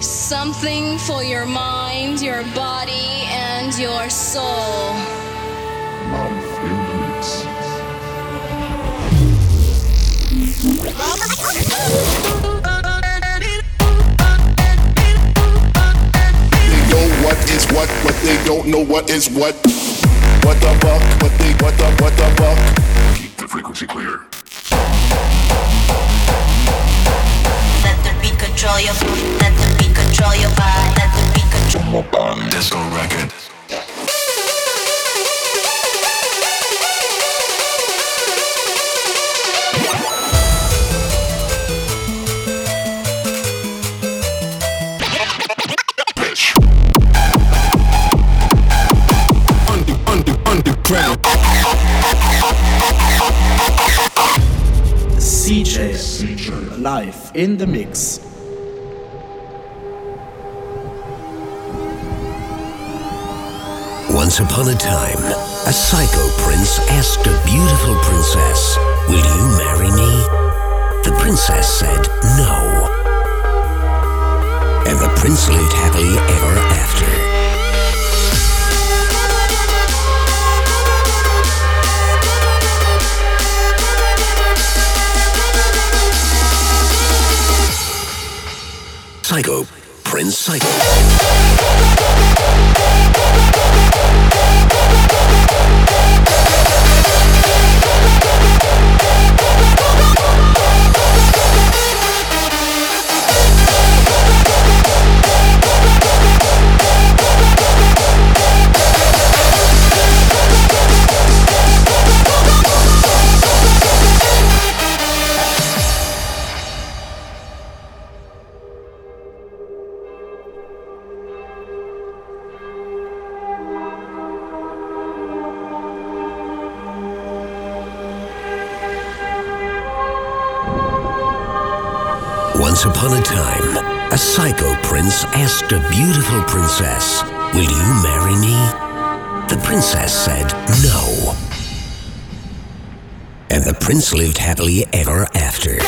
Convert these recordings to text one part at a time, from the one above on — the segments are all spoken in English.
Something for your mind, your body, and your soul. Life in. They know what is what, but they don't know what is what. What the fuck? What they what the what the fuck? Keep the frequency clear. Control your let the beat control your body. Let the beat control your body. Disco record. Bitch. Under under underground. CJ live in the mix. Once upon a time, a psycho prince asked a beautiful princess, Will you marry me? The princess said no. And the prince lived happily ever after. Psycho, Prince Psycho. A psycho prince asked a beautiful princess, Will you marry me? The princess said no. And the prince lived happily ever after.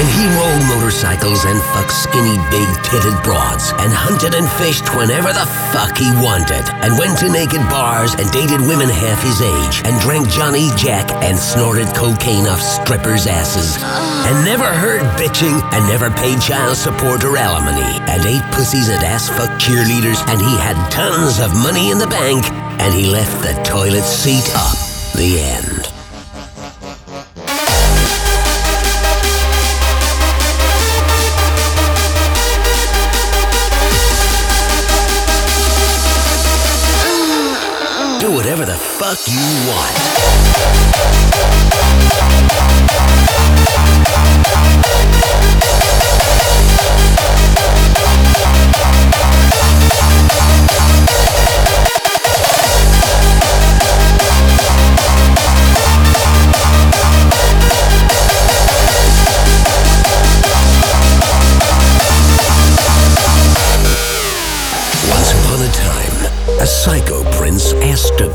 And he rode motorcycles and fucked skinny, big titted broads and hunted and fished whenever the fuck he wanted and went to naked bars and dated women half his age and drank Johnny Jack and snorted cocaine off strippers' asses and never heard bitching and never paid child support or alimony and ate pussies at ass fuck cheerleaders and he had tons of money in the bank and he left the toilet seat up. The end. Do whatever the fuck you want.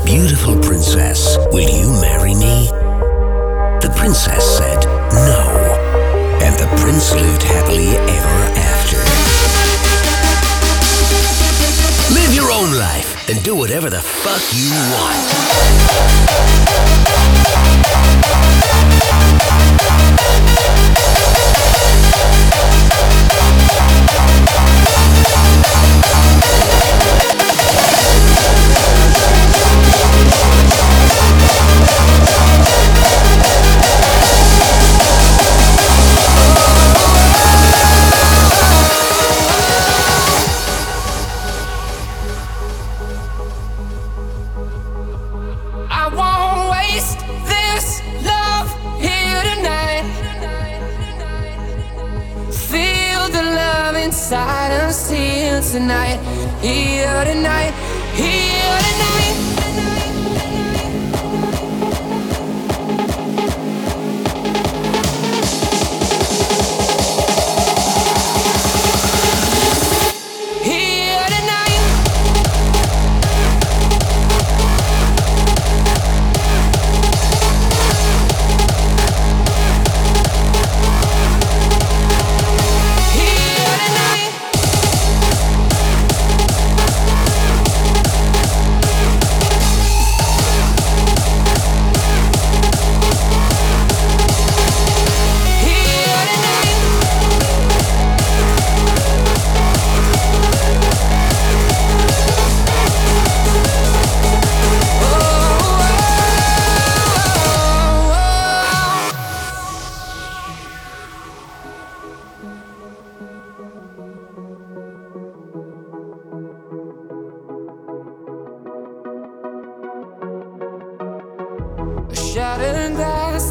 Beautiful princess, Will you marry me? The princess said no. And the prince lived happily ever after. Live your own life and do whatever the fuck you want.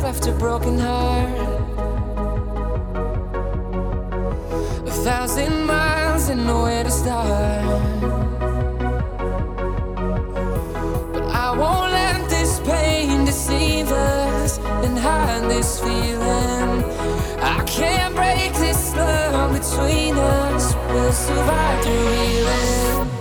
left a broken heart. A thousand miles and nowhere to start. But I won't let this pain deceive us and hide this feeling. I can't break this love between us. We'll survive through healing.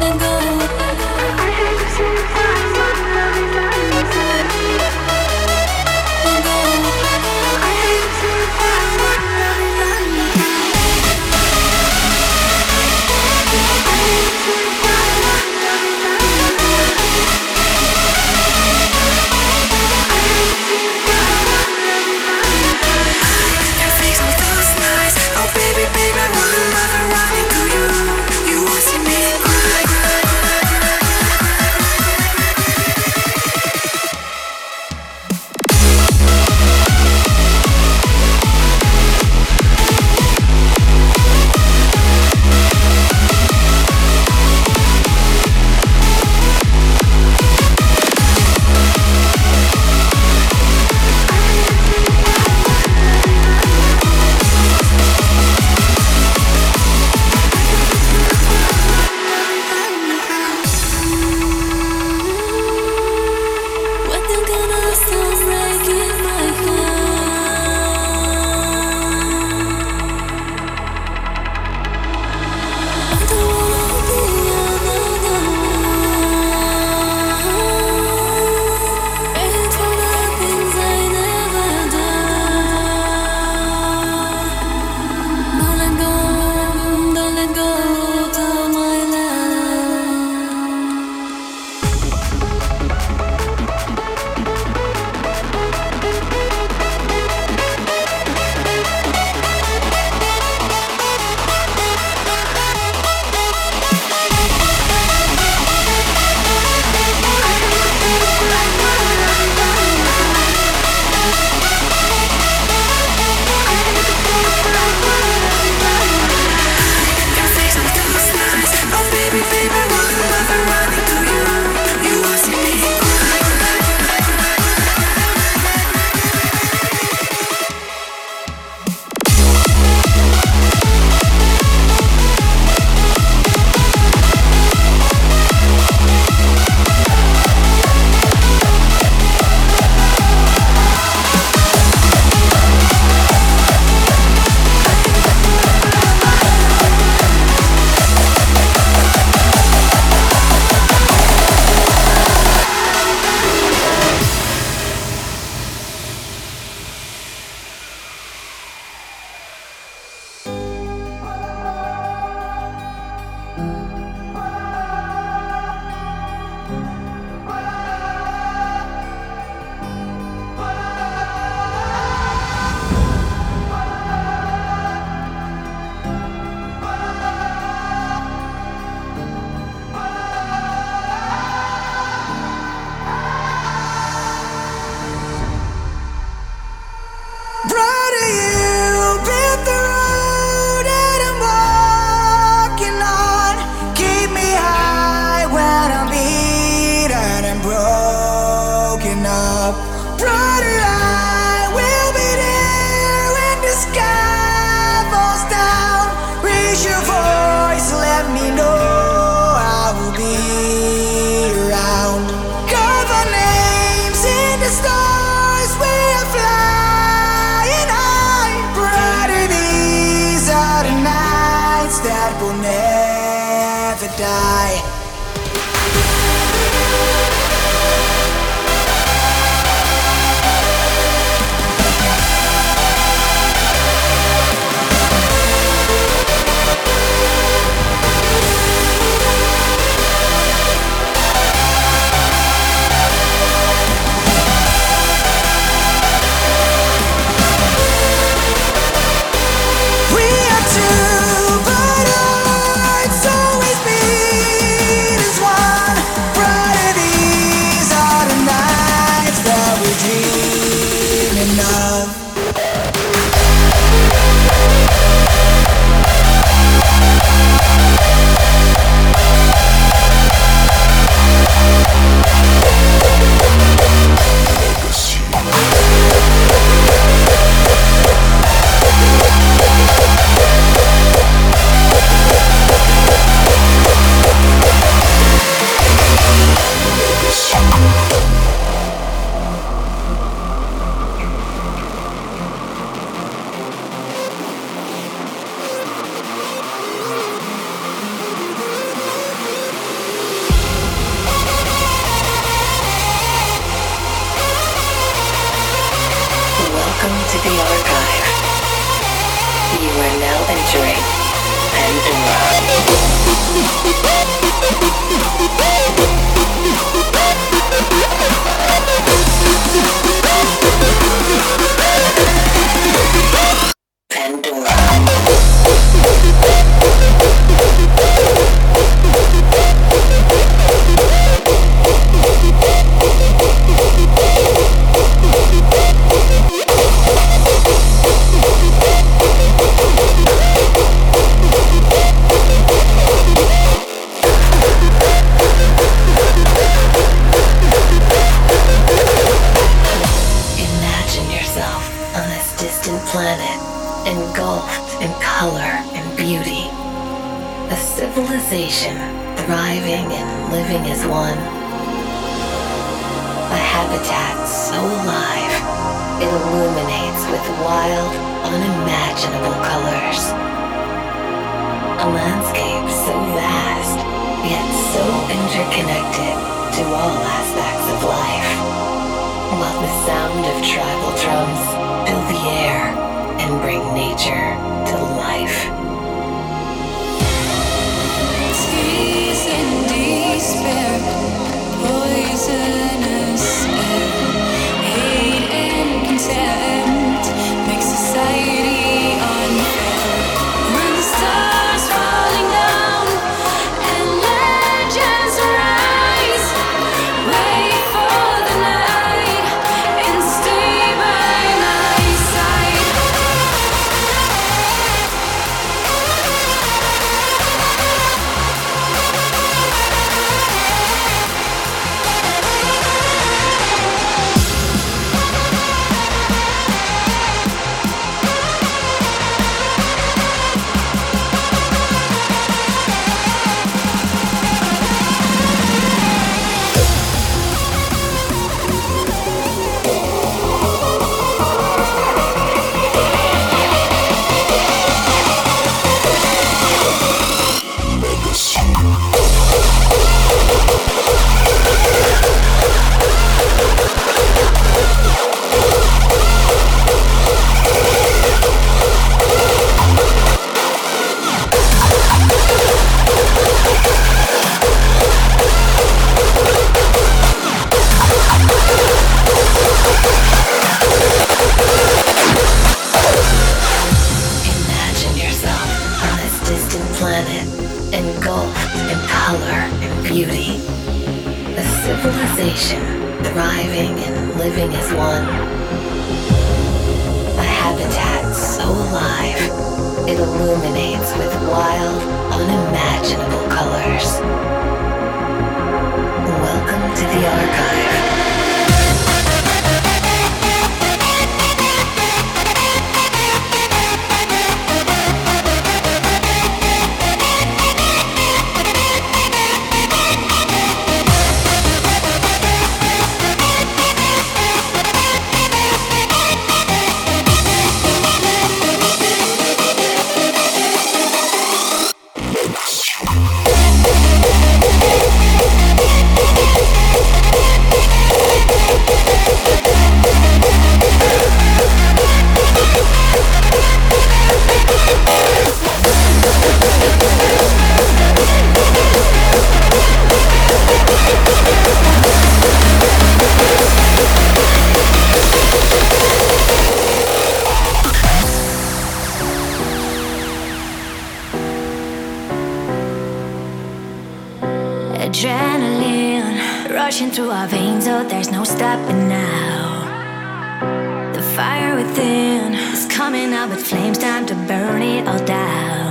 then go. That will never die. Adrenaline rushing through our veins, oh, there's no stopping now. The fire within is coming up with flames, time to burn it all down.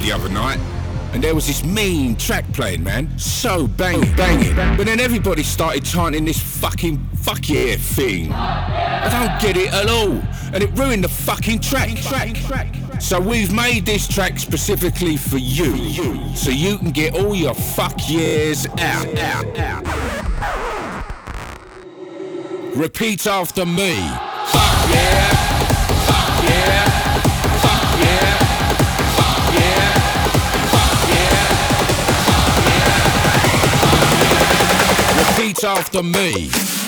The other night, and there was this mean track playing, man. So banging, banging. But then everybody started chanting this fucking fuck yeah thing. I don't get it at all, and it ruined the fucking track. track, track. So we've made this track specifically for you, so you can get all your fuck yeahs out, out, out. Repeat after me. Fuck yeah. After me.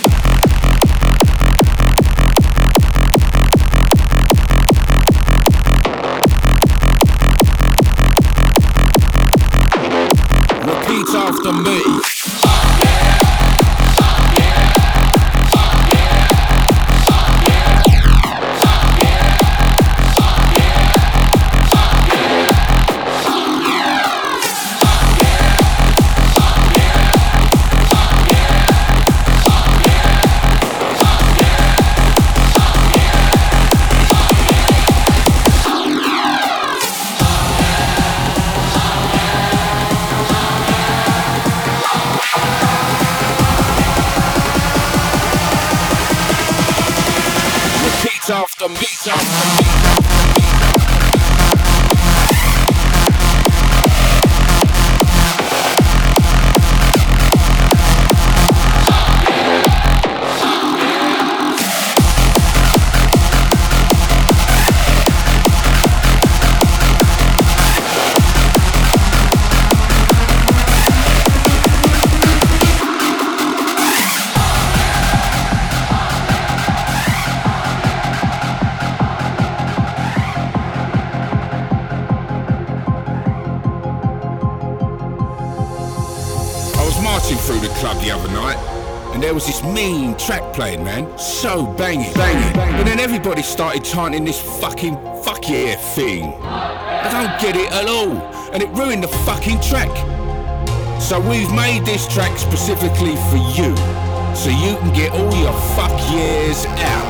Playing, man. So banging, banging. And then everybody started chanting this fucking fuck yeah thing. I don't get it at all, and it ruined the fucking track. So we've made this track specifically for you, so you can get all your fuck years out.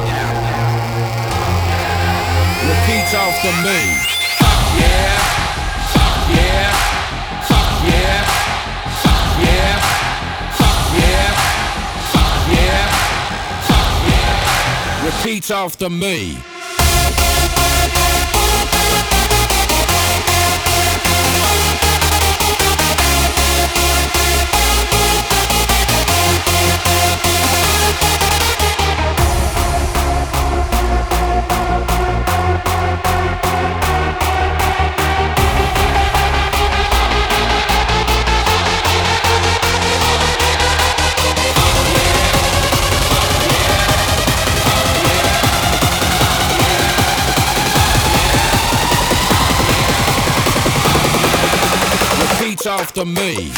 Repeat after me. Fuck yeah, fuck yeah, fuck yeah, fuck yeah, fuck yeah, Repeat after me. After me.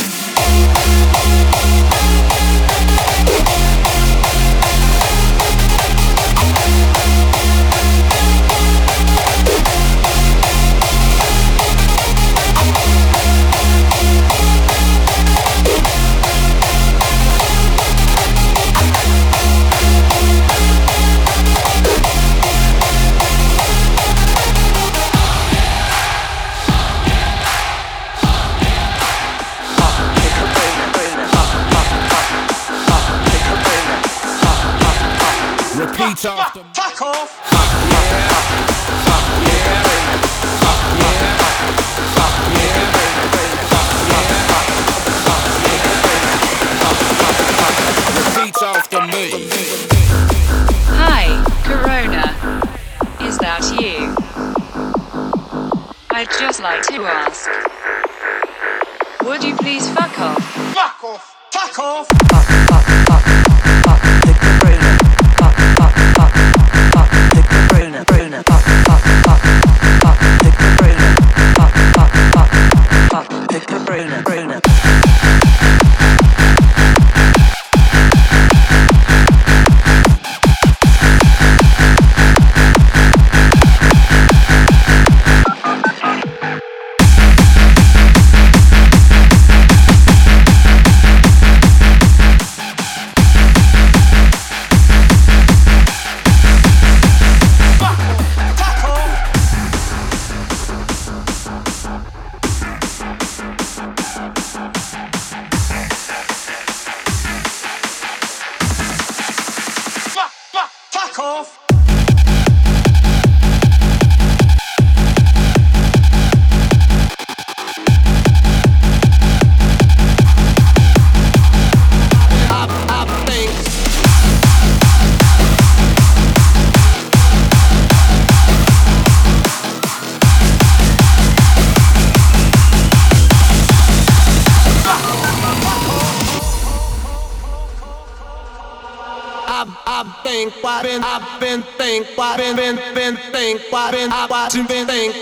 Just like to ask. Would you please fuck off? Fuck off! Fuck off! Fuck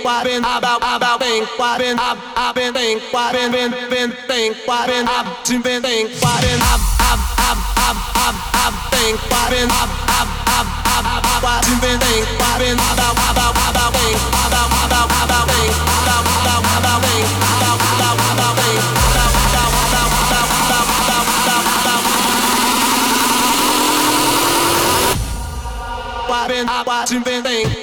been why been, about, I've been about think, why been, I've, been, I've been think, why been, I've been, I've been think, why been, I've been think, why been, I've, been, I've, been, I've, been, I've, been, I've, been, I've think, why been, I've, been, I've, been, I've, been, I've, been, I've, been think, why been, about, I've been about, I've been about think, about, I've been about, I've been about think, about, about, about think, about, about, about think, about, about, about, about, about, about, about, about, why been I watching been think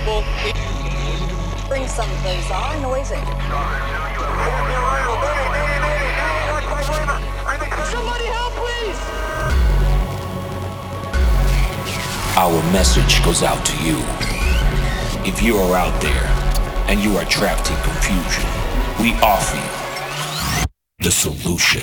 people. Bring some of those on noisy. Somebody help, please! Our message goes out to you. If you are out there and you are trapped in confusion, we offer you the solution.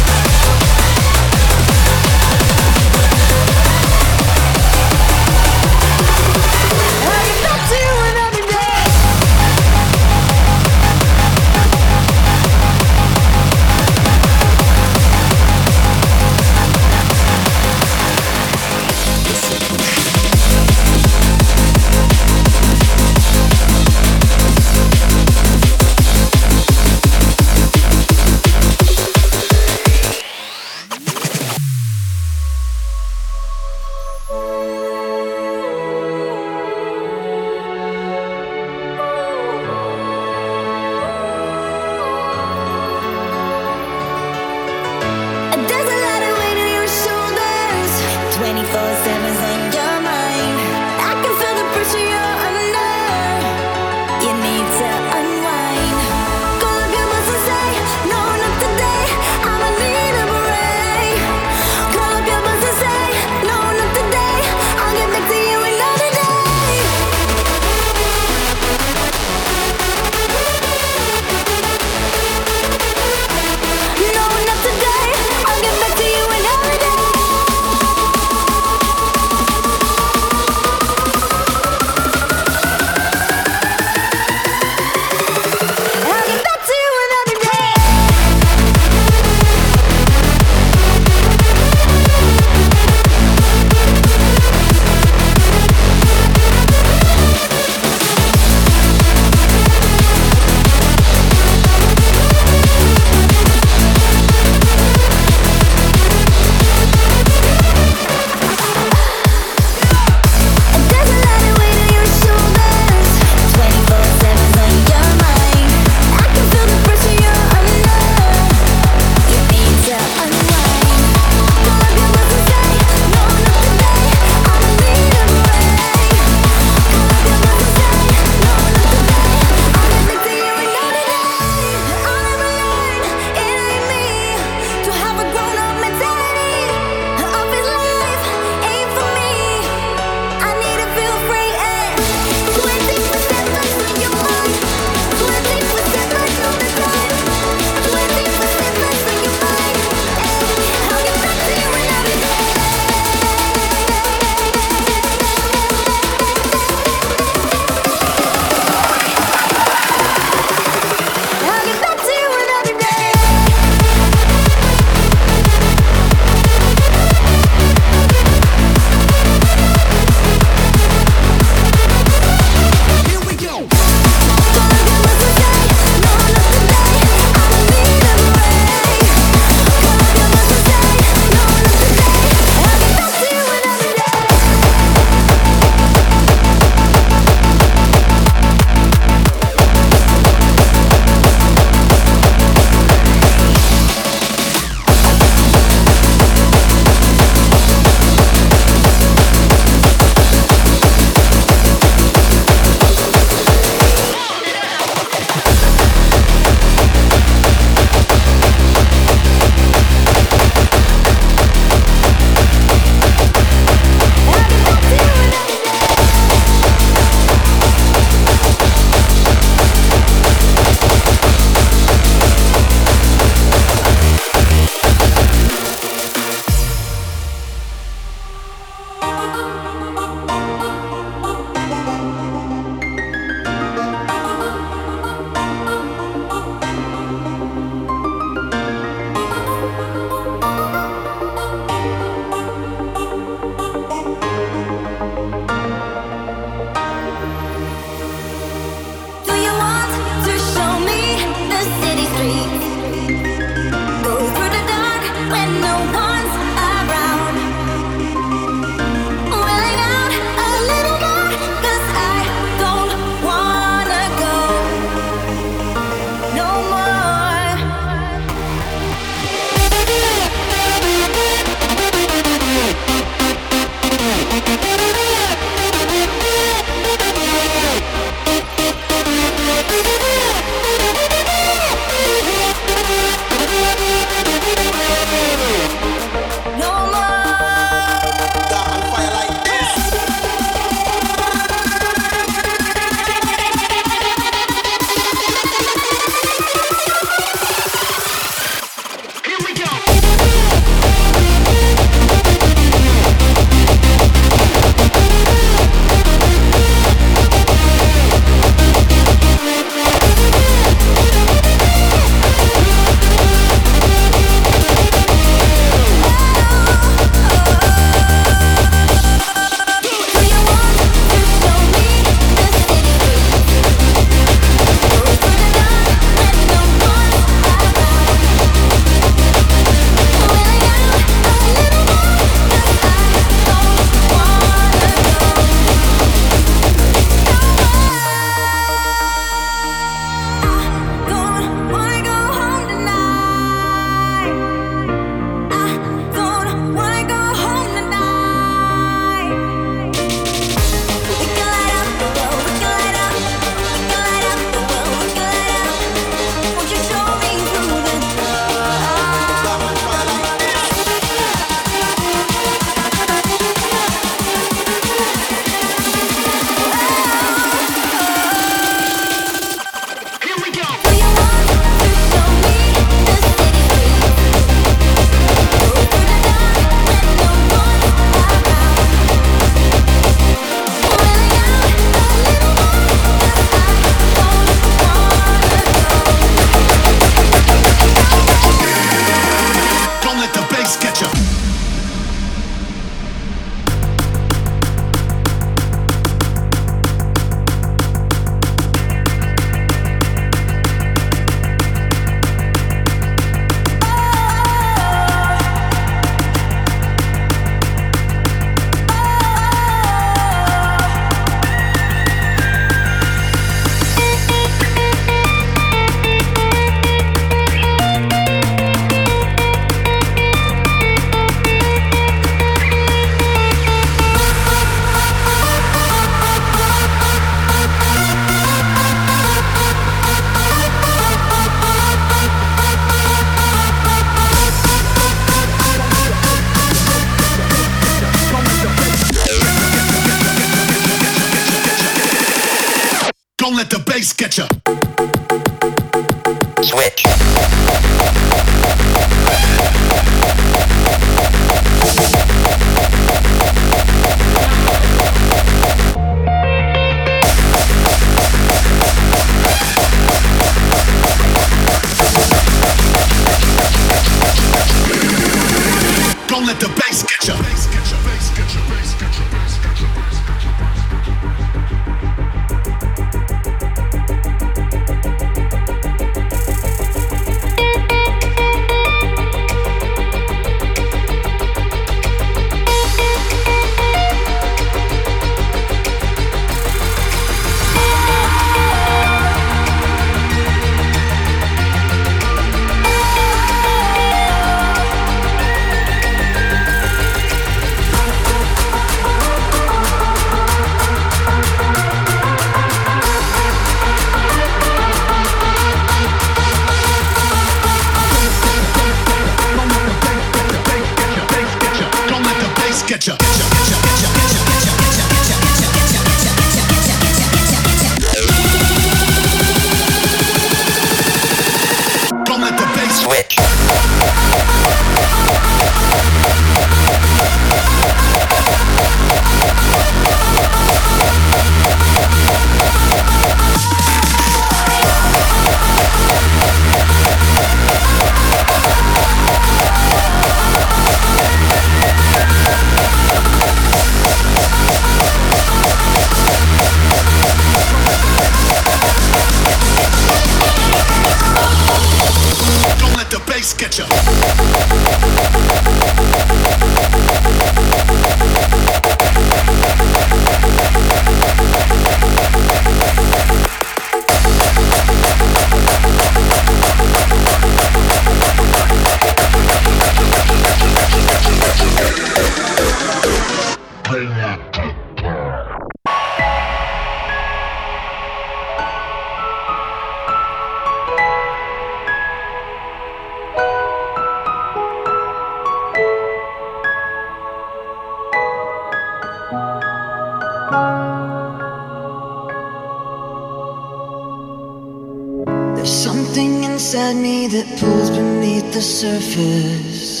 the surface,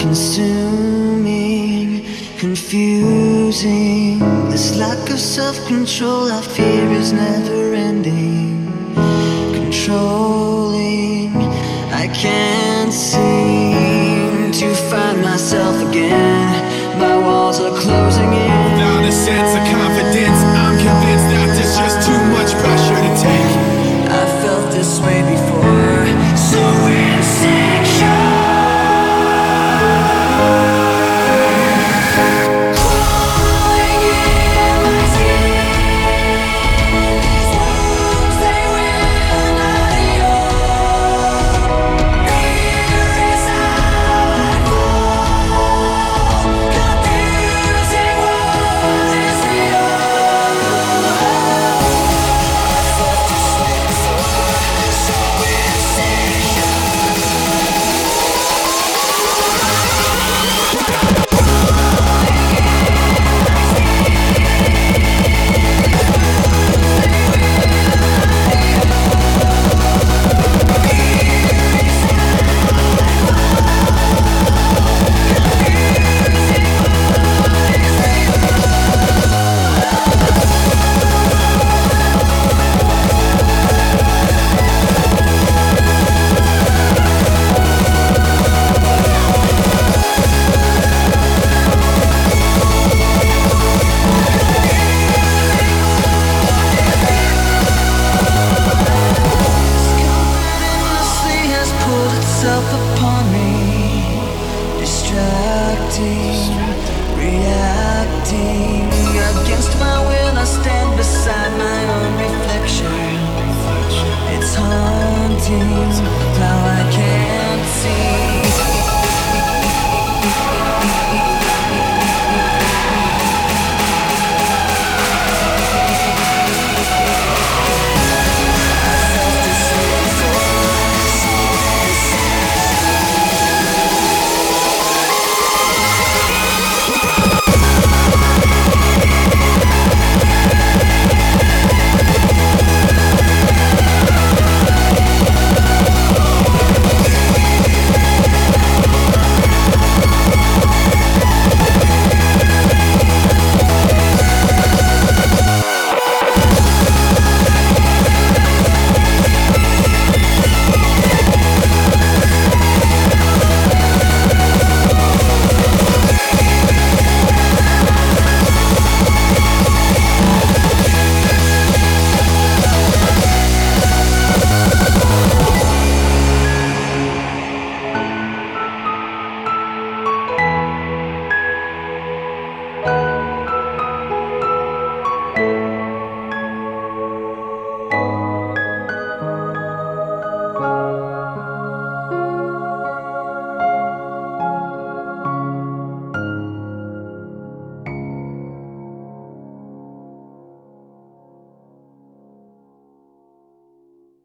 consuming, confusing. This lack of self control I fear is never